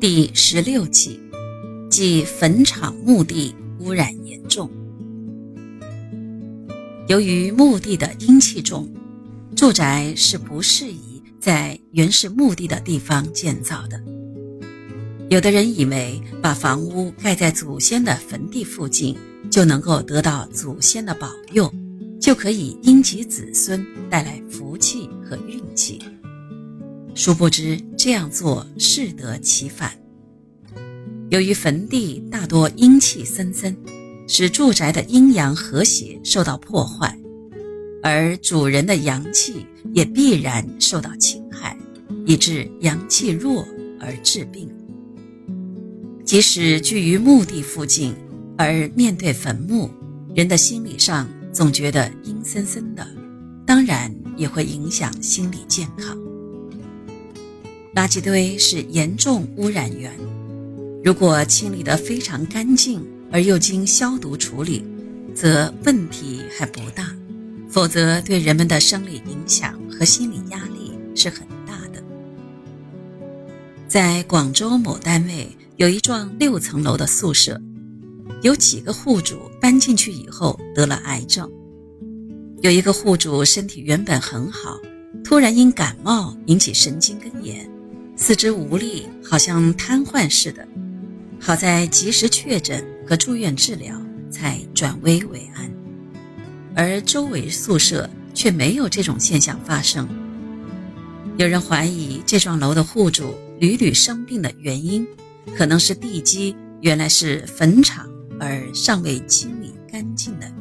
第十六集，即坟场墓地污染严重。由于墓地的阴气重，住宅是不适宜在原始墓地的地方建造的。有的人以为把房屋盖在祖先的坟地附近，就能够得到祖先的保佑，就可以荫及子孙，带来福气和运气。殊不知这样做适得其反。由于坟地大多阴气森森，使住宅的阴阳和谐受到破坏，而主人的阳气也必然受到侵害，以致阳气弱而致病。即使居于墓地附近，而面对坟墓，人的心理上总觉得阴森森的，当然也会影响心理健康。垃圾堆是严重污染源，如果清理得非常干净，而又经消毒处理，则问题还不大；否则，对人们的生理影响和心理压力是很大的。在广州某单位有一幢六层楼的宿舍，有几个户主搬进去以后得了癌症。有一个户主身体原本很好，突然因感冒引起神经根炎。四肢无力，好像瘫痪似的。好在及时确诊和住院治疗，才转危为安。而周围宿舍却没有这种现象发生。有人怀疑这幢楼的户主屡屡生病的原因，可能是地基原来是坟场而尚未清理干净的